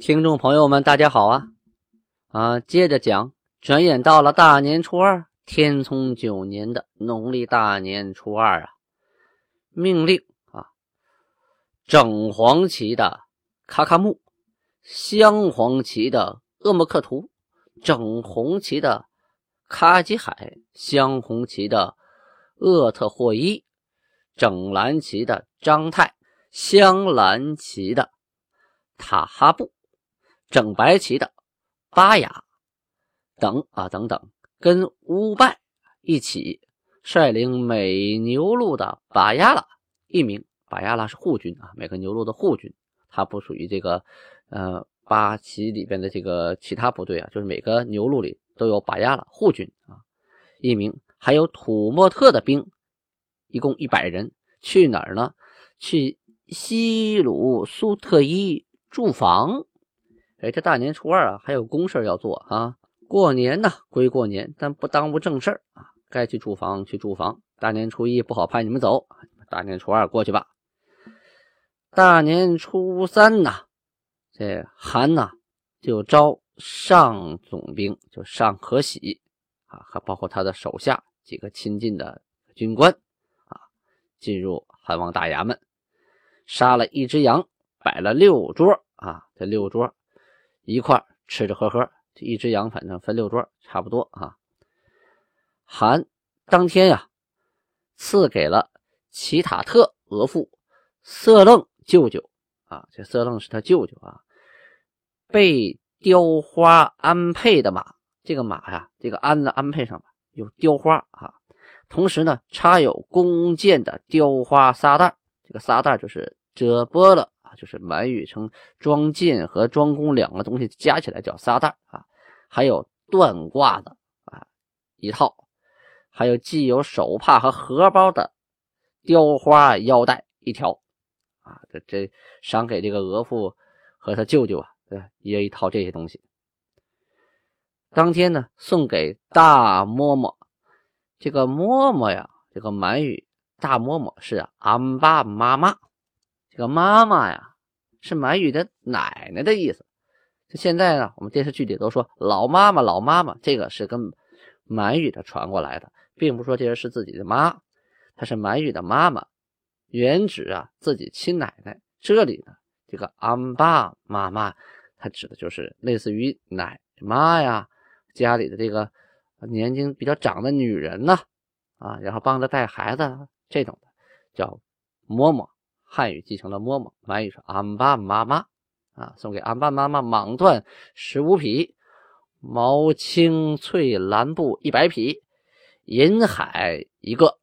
听众朋友们，大家好啊！啊，接着讲，转眼到了大年初二，天聪九年的农历大年初二啊，命令啊，整黄旗的卡卡木，镶黄旗的鄂木克图，整红旗的。卡吉海镶红旗的厄特霍伊，整蓝旗的张泰，镶蓝旗的塔哈布，整白旗的巴雅等啊等等，跟乌拜一起率领美牛路的巴亚拉一名，巴亚拉是护军啊，每个牛路的护军，他不属于这个呃八旗里边的这个其他部队啊，就是每个牛路里。都有巴亚拉护军啊，一名，还有土默特的兵，一共一百人，去哪儿呢？去西鲁苏特伊驻防。哎，这大年初二啊，还有公事要做啊。过年呢归过年，但不耽误正事啊。该去驻防去驻防。大年初一不好派你们走，大年初二过去吧。大年初三呢，这韩呐就招。上总兵就上可喜啊，还包括他的手下几个亲近的军官啊，进入汉王大衙门，杀了一只羊，摆了六桌啊，这六桌一块吃吃喝喝，这一只羊反正分六桌，差不多啊。韩当天呀，赐给了齐塔特额驸色楞舅舅啊，这色楞是他舅舅啊，被。雕花鞍配的马，这个马呀，这个鞍子鞍配上有雕花啊，同时呢，插有弓箭的雕花撒袋，这个撒袋就是遮波了就是满语称装箭和装弓两个东西加起来叫仨袋啊，还有断卦的啊一套，还有既有手帕和荷包的雕花腰带一条啊，这这赏给这个额驸和他舅舅啊。对，也一套这些东西。当天呢，送给大嬷嬷。这个嬷嬷呀，这个满语大嬷嬷是安爸妈妈。这个妈妈呀，是满语的奶奶的意思。就现在呢，我们电视剧里都说老妈妈，老妈妈，这个是跟满语的传过来的，并不说这人是自己的妈，她是满语的妈妈，原指啊自己亲奶奶。这里呢，这个安爸妈妈。她指的就是类似于奶妈呀，家里的这个年纪比较长的女人呢，啊，然后帮着带孩子这种的，叫嬷嬷。汉语继承了嬷嬷，满语是安爸妈妈啊，送给安爸妈妈蟒缎十五匹，毛青翠蓝布一百匹，银海一个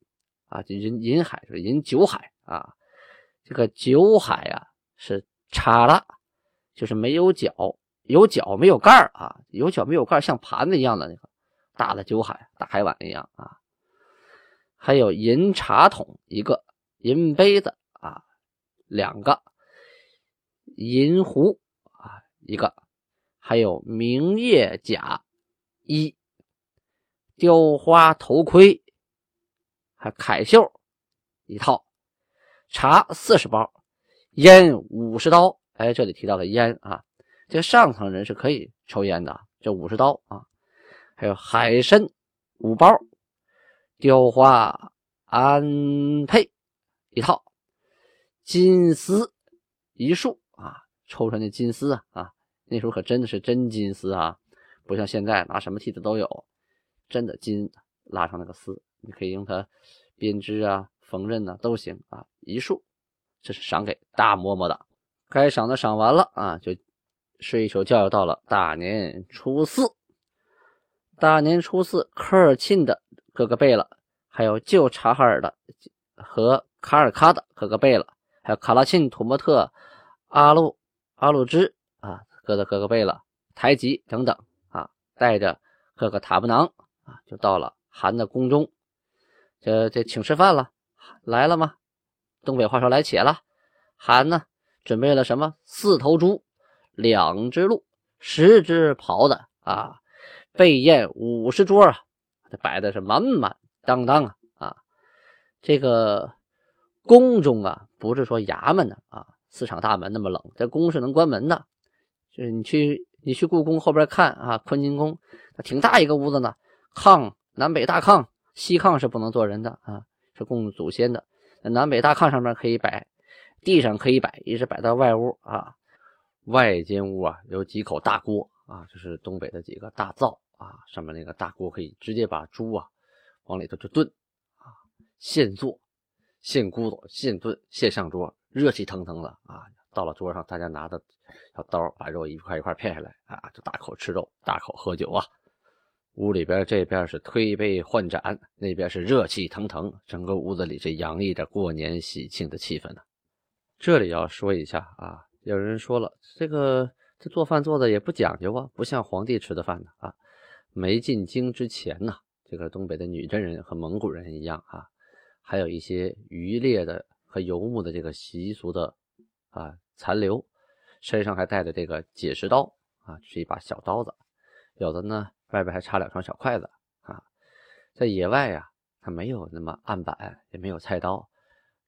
啊，银银海是银九海啊，这个九海啊是叉了。就是没有脚，有脚没有盖啊，有脚没有盖，像盘子一样的那个大的酒海，大海碗一样啊。还有银茶桶一个，银杯子啊两个，银壶啊一个，还有明夜甲一，雕花头盔，还凯袖一套，茶四十包，烟五十刀。哎，这里提到了烟啊，这上层人是可以抽烟的。这五十刀啊，还有海参五包，雕花安辔一套，金丝一束啊，抽出来那金丝啊啊，那时候可真的是真金丝啊，不像现在拿什么替子都有，真的金拉上那个丝，你可以用它编织啊、缝纫啊都行啊，一束，这是赏给大嬷嬷的。该赏的赏完了啊，就睡一宿觉，又到了大年初四。大年初四，科尔沁的哥哥贝勒，还有旧察哈尔的和卡尔喀的哥哥贝勒，还有卡拉沁、土默特、阿鲁阿鲁支啊，各的各个贝勒、台吉等等啊，带着各个塔布囊啊，就到了韩的宫中。这这请吃饭了，来了吗？东北话说来且了。韩呢，准备了什么？四头猪，两只鹿，十只袍子啊，备宴五十桌啊，这摆的是满满当当啊啊！这个宫中啊，不是说衙门的啊，四场大门那么冷，这宫是能关门的。就是你去你去故宫后边看啊，坤宁宫，挺大一个屋子呢，炕南北大炕，西炕是不能坐人的啊，是供祖先的。南北大炕上面可以摆。地上可以摆，一直摆到外屋啊。外间屋啊，有几口大锅啊，就是东北的几个大灶啊。上面那个大锅可以直接把猪啊往里头就炖啊，现做、现咕嘟、现炖、现上桌，热气腾腾的啊。到了桌上，大家拿着小刀把肉一块一块片下来啊，就大口吃肉，大口喝酒啊。屋里边这边是推杯换盏，那边是热气腾腾，整个屋子里是洋溢着过年喜庆的气氛呢。这里要说一下啊，有人说了，这个这做饭做的也不讲究啊，不像皇帝吃的饭呢啊。没进京之前呢，这个东北的女真人和蒙古人一样啊，还有一些渔猎的和游牧的这个习俗的啊残留，身上还带着这个解石刀啊，是一把小刀子，有的呢外边还插两双小筷子啊。在野外呀，他没有那么案板，也没有菜刀。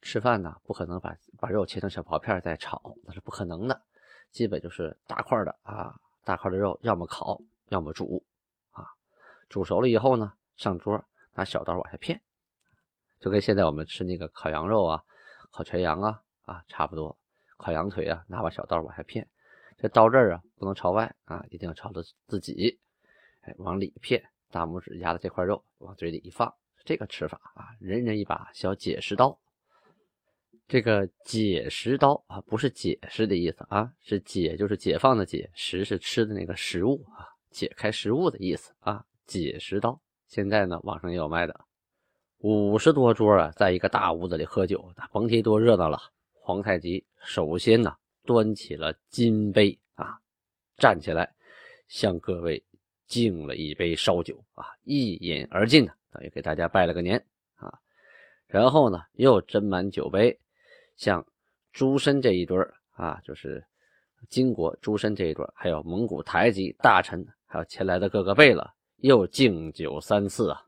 吃饭呢，不可能把把肉切成小薄片再炒，那是不可能的。基本就是大块的啊，大块的肉，要么烤，要么煮啊。煮熟了以后呢，上桌拿小刀往下片，就跟现在我们吃那个烤羊肉啊、烤全羊啊啊差不多。烤羊腿啊，拿把小刀往下片，这刀刃啊不能朝外啊，一定要朝着自己，哎，往里片，大拇指压着这块肉往嘴里一放，这个吃法啊，人人一把小解石刀。这个解食刀啊，不是解释的意思啊，是解就是解放的解，食是吃的那个食物啊，解开食物的意思啊。解食刀现在呢，网上也有卖的，五十多桌啊，在一个大屋子里喝酒，甭提多热闹了。皇太极首先呢，端起了金杯啊，站起来向各位敬了一杯烧酒啊，一饮而尽呢，等于给大家拜了个年啊。然后呢，又斟满酒杯。像朱深这一对啊，就是金国朱深这一对还有蒙古台吉大臣，还有前来的各个贝勒，又敬酒三次啊。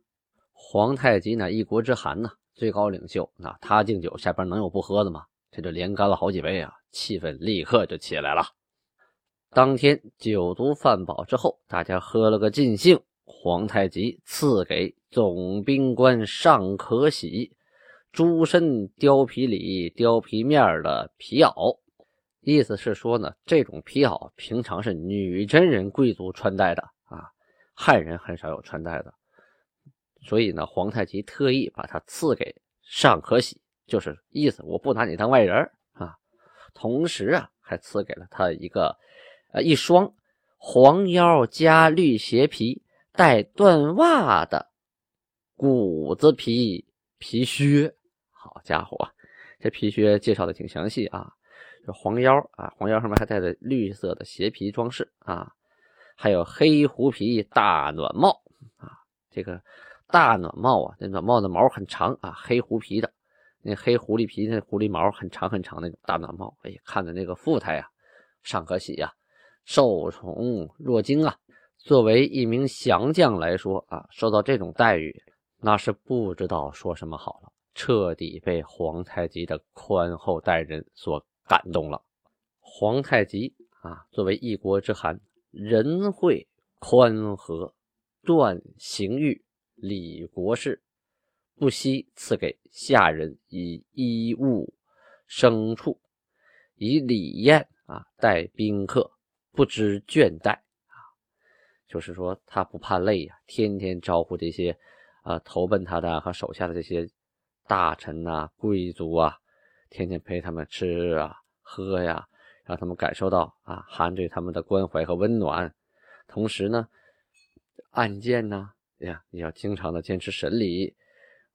皇太极乃，一国之寒呢，最高领袖，那他敬酒，下边能有不喝的吗？这就连干了好几杯啊，气氛立刻就起来了。当天酒足饭饱之后，大家喝了个尽兴，皇太极赐给总兵官尚可喜。朱身貂皮里貂皮面的皮袄，意思是说呢，这种皮袄平常是女真人贵族穿戴的啊，汉人很少有穿戴的，所以呢，皇太极特意把它赐给尚可喜，就是意思我不拿你当外人啊。同时啊，还赐给了他一个呃一双黄腰加绿鞋皮带缎袜的骨子皮皮靴。好家伙，这皮靴介绍的挺详细啊，这黄腰啊，黄腰上面还带着绿色的鞋皮装饰啊，还有黑狐皮大暖帽啊，这个大暖帽啊，那暖帽的毛很长啊，黑狐皮的，那黑狐狸皮那狐狸毛很长很长那种大暖帽，哎，看的那个富态啊，尚可喜呀，受宠若惊啊，作为一名降将来说啊，受到这种待遇，那是不知道说什么好了。彻底被皇太极的宽厚待人所感动了。皇太极啊，作为一国之寒，仁惠宽和，断刑狱，李国士，不惜赐给下人以衣物、牲畜，以礼宴啊待宾客，不知倦怠啊。就是说，他不怕累呀，天天招呼这些啊投奔他的和手下的这些。大臣呐，贵族啊，天天陪他们吃啊、喝呀，让他们感受到啊韩对他们的关怀和温暖。同时呢，案件呢，呀，也要经常的坚持审理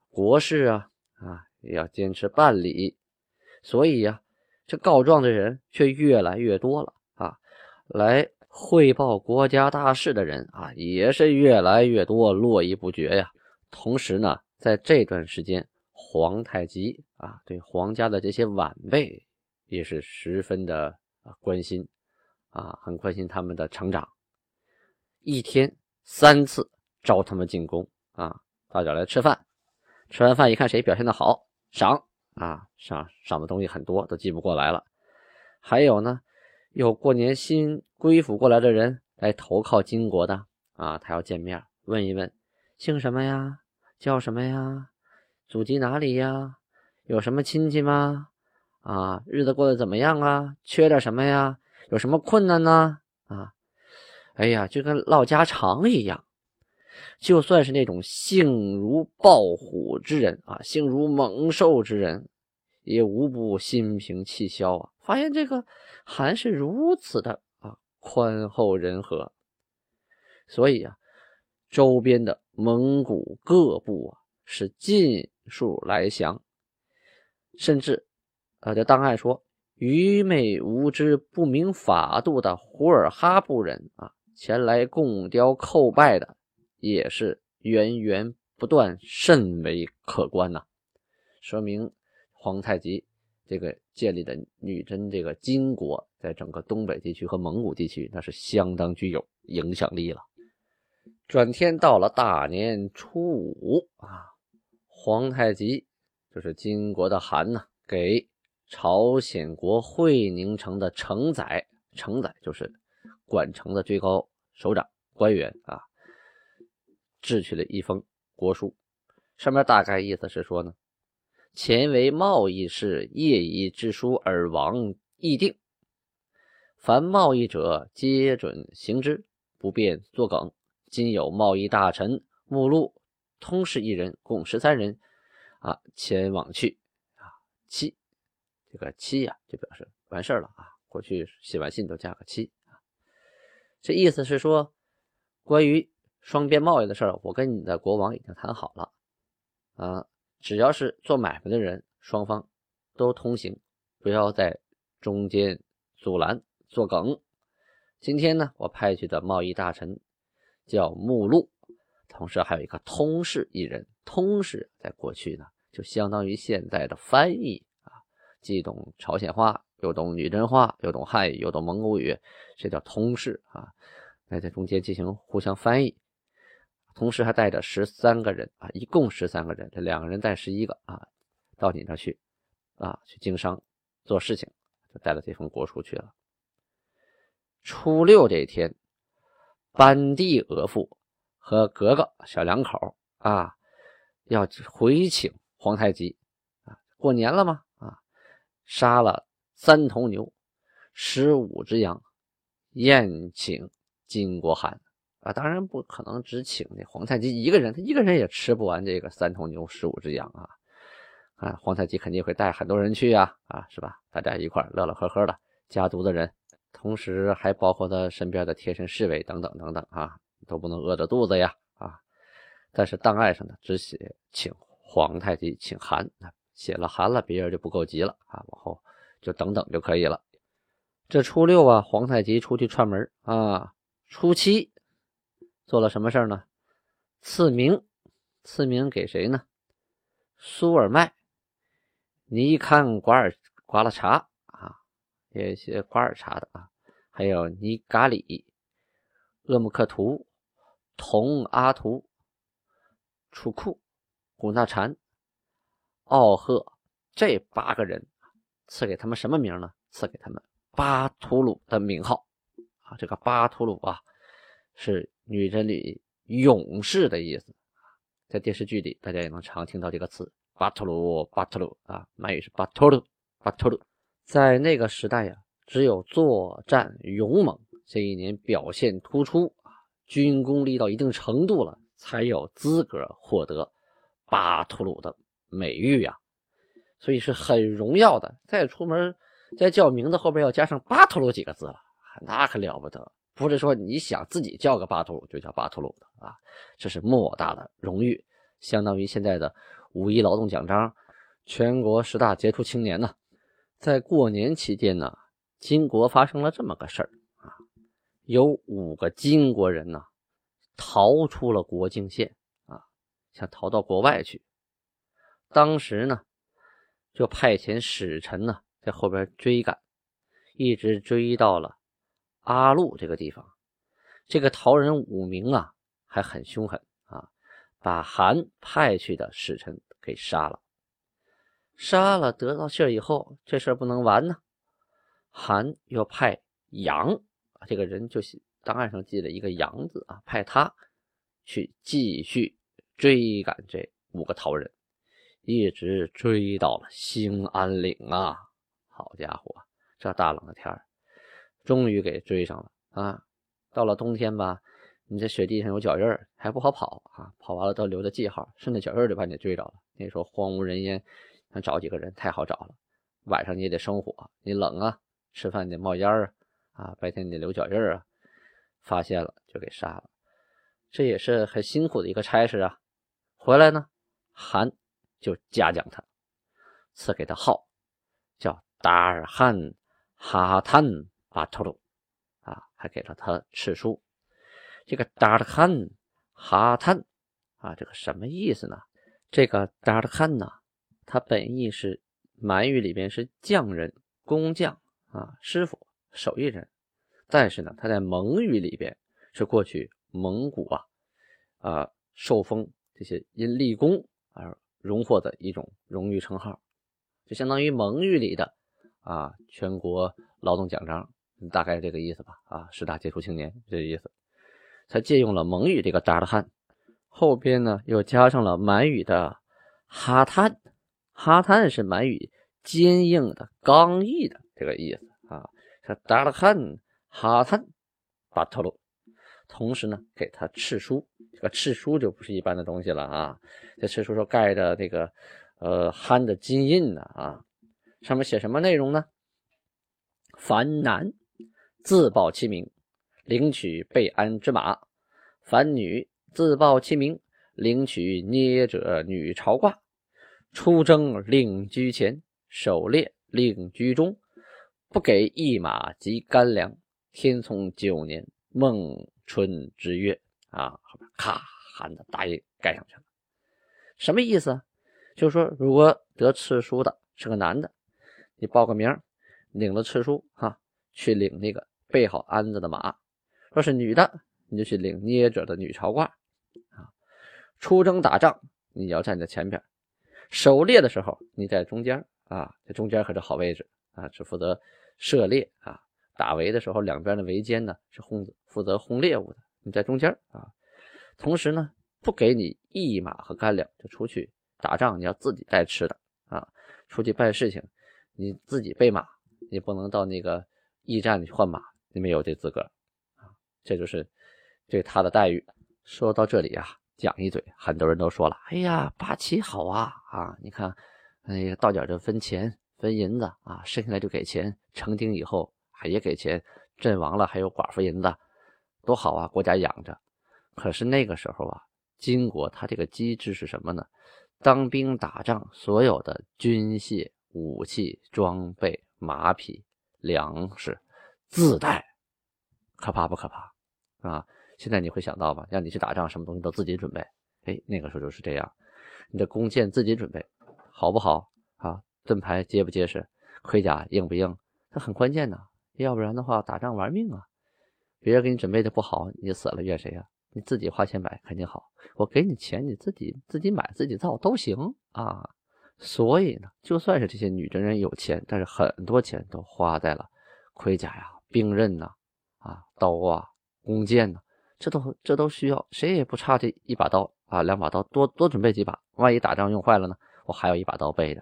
国事啊，啊，也要坚持办理。所以呀，这告状的人却越来越多了啊来汇报国家大事的人啊，也是越来越多，络绎不绝呀。同时呢，在这段时间，皇太极啊，对皇家的这些晚辈也是十分的啊关心啊，很关心他们的成长。一天三次招他们进宫啊，大家来吃饭。吃完饭一看谁表现的好，赏啊赏赏的东西很多，都记不过来了。还有呢，有过年新归府过来的人来投靠金国的啊，他要见面问一问，姓什么呀？叫什么呀？祖籍哪里呀？有什么亲戚吗？啊，日子过得怎么样啊？缺点什么呀？有什么困难呢？啊，哎呀，就跟唠家常一样。就算是那种性如豹虎之人啊，性如猛兽之人，也无不心平气消啊。发现这个韩是如此的啊，宽厚仁和，所以啊，周边的蒙古各部啊是尽数来降，甚至啊，这档案说，愚昧无知、不明法度的胡尔哈部人啊，前来贡雕叩拜的。也是源源不断，甚为可观呐。说明皇太极这个建立的女真这个金国，在整个东北地区和蒙古地区，那是相当具有影响力了。转天到了大年初五啊，皇太极就是金国的汗呐，给朝鲜国会宁城的承载，承载就是管城的最高首长官员啊。制去了一封国书，上面大概意思是说呢，前为贸易事，业已之书而亡议定，凡贸易者皆准行之，不便作梗。今有贸易大臣目录通事一人，共十三人，啊，前往去啊，七，这个七呀，就表示完事了啊。过去写完信都加个七啊，这意思是说，关于。双边贸易的事儿，我跟你的国王已经谈好了，啊，只要是做买卖的人，双方都通行，不要在中间阻拦作梗。今天呢，我派去的贸易大臣叫目录，同时还有一个通事一人。通事在过去呢，就相当于现在的翻译啊，既懂朝鲜话，又懂女真话，又懂汉语，又懂蒙古语，这叫通事啊。来在中间进行互相翻译。同时还带着十三个人啊，一共十三个人，这两个人带十一个啊，到你那去啊，去经商做事情，就带了这封国书去了。初六这天，班第额驸和格格小两口啊，要回请皇太极啊，过年了吗？啊，杀了三头牛，十五只羊，宴请金国汗。啊，当然不可能只请那皇太极一个人，他一个人也吃不完这个三头牛、十五只羊啊！啊，皇太极肯定会带很多人去呀，啊，是吧？大家一块乐乐呵呵的，家族的人，同时还包括他身边的贴身侍卫等等等等啊，都不能饿着肚子呀！啊，但是档案上呢，只写请皇太极请韩，写了韩了，别人就不够急了啊，往后就等等就可以了。这初六啊，皇太极出去串门啊，初七。做了什么事呢？赐名，赐名给谁呢？苏尔麦、尼堪瓜尔瓜拉查啊，也些瓜尔查的啊，还有尼嘎里、厄木克图、同阿图、楚库、古纳禅、奥赫这八个人，赐给他们什么名呢？赐给他们巴图鲁的名号啊。这个巴图鲁啊，是。女真里勇士的意思，在电视剧里大家也能常听到这个词，巴图鲁，巴图鲁啊，满语是巴图鲁，巴图鲁。在那个时代呀，只有作战勇猛，这一年表现突出啊，军功立到一定程度了，才有资格获得巴图鲁的美誉呀，所以是很荣耀的。再出门，再叫名字后边要加上巴图鲁几个字了，那可了不得。不是说你想自己叫个巴图鲁就叫巴图鲁的啊，这是莫大的荣誉，相当于现在的五一劳动奖章、全国十大杰出青年呢。在过年期间呢，金国发生了这么个事儿啊，有五个金国人呢，逃出了国境线啊，想逃到国外去。当时呢，就派遣使臣呢在后边追赶，一直追到了阿禄这个地方。这个逃人五名啊，还很凶狠啊，把韩派去的使臣给杀了。杀了得到信儿以后，这事儿不能完呢。韩又派杨。这个人就是档案上记了一个“杨”字啊，派他去继续追赶这五个逃人，一直追到了兴安岭啊！好家伙，这大冷的天儿，终于给追上了啊！到了冬天吧，你这雪地上有脚印儿，还不好跑啊，跑完了都留着记号，顺着脚印儿就把你追着了。那时候荒无人烟，想找几个人太好找了。晚上你也得生火，你冷啊，吃饭得冒烟儿啊。啊，白天你得留脚印儿啊，发现了就给杀了，这也是很辛苦的一个差事啊。回来呢，韩就嘉奖他，赐给他号叫达尔汗哈坦巴特鲁啊，还给了他敕书。这个达尔汉哈坦啊，这个什么意思呢？这个达尔汉呢，它本意是满语里边是匠人、工匠啊，师傅。手艺人，但是呢，他在蒙语里边是过去蒙古啊啊受封这些因立功而荣获的一种荣誉称号，就相当于蒙语里的啊全国劳动奖章，大概这个意思吧啊十大杰出青年这个意思。他借用了蒙语这个扎尔汉，后边呢又加上了满语的哈坦，哈坦是满语坚硬的、刚毅的这个意思啊。他达尔汉哈坦巴特鲁，同时呢给他敕书，这个敕书就不是一般的东西了啊！这敕书上盖着这个呃憨的金印呢啊，上面写什么内容呢？凡男自报其名，领取备鞍之马；凡女自报其名，领取捏者女朝褂。出征令居前，狩猎令居中。不给一马及干粮。天聪九年孟春之月啊，后边咔喊的大印盖上去了。什么意思？就是说，如果得敕书的是个男的，你报个名，领了敕书哈，去领那个备好鞍子的马；若是女的，你就去领捏着的女朝褂啊。出征打仗，你要站在前边；狩猎的时候，你在中间啊，这中间可是好位置啊，只负责。射猎啊，打围的时候，两边的围歼呢是轰子负责轰猎物的，你在中间啊。同时呢，不给你一马和干粮，就出去打仗，你要自己带吃的啊。出去办事情，你自己备马，你不能到那个驿站里去换马，你没有这资格啊。这就是对他的待遇。说到这里啊，讲一嘴，很多人都说了，哎呀，八旗好啊啊，你看，哎，到点就分钱。分银子啊，生下来就给钱，成丁以后还也给钱，阵亡了还有寡妇银子，多好啊！国家养着。可是那个时候啊，金国它这个机制是什么呢？当兵打仗，所有的军械、武器、装备、马匹、粮食自带，可怕不可怕啊？现在你会想到吧？让你去打仗，什么东西都自己准备。哎，那个时候就是这样，你的弓箭自己准备，好不好啊？盾牌结不结实，盔甲硬不硬，这很关键呐。要不然的话，打仗玩命啊！别人给你准备的不好，你死了怨谁呀？你自己花钱买肯定好。我给你钱，你自己自己买自己造都行啊。所以呢，就算是这些女真人有钱，但是很多钱都花在了盔甲呀、兵刃呐、啊刀啊、弓箭呐，这都这都需要，谁也不差这一把刀啊、两把刀，多多准备几把，万一打仗用坏了呢？我还有一把刀备着。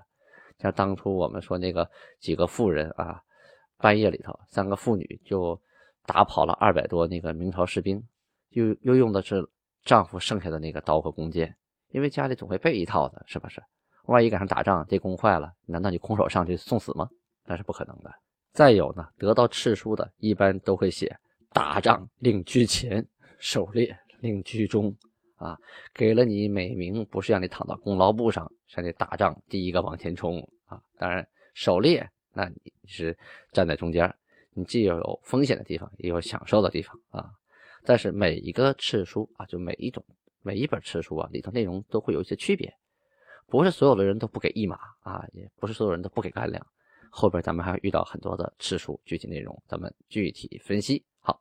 像当初我们说那个几个妇人啊，半夜里头三个妇女就打跑了二百多那个明朝士兵，又又用的是丈夫剩下的那个刀和弓箭，因为家里总会备一套的，是不是？万一赶上打仗这弓坏了，难道你空手上去送死吗？那是不可能的。再有呢，得到敕书的一般都会写打仗令居前，狩猎令居中。啊，给了你美名，不是让你躺到功劳簿上，让你打仗第一个往前冲啊！当然，狩猎，那你是站在中间，你既要有风险的地方，也有享受的地方啊。但是每一个赤书啊，就每一种每一本赤书啊，里头内容都会有一些区别，不是所有的人都不给一马啊，也不是所有人都不给干粮。后边咱们还会遇到很多的次数，具体内容咱们具体分析。好，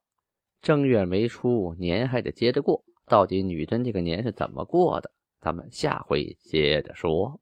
正月没出，年还得接着过，到底女真这个年是怎么过的？咱们下回接着说。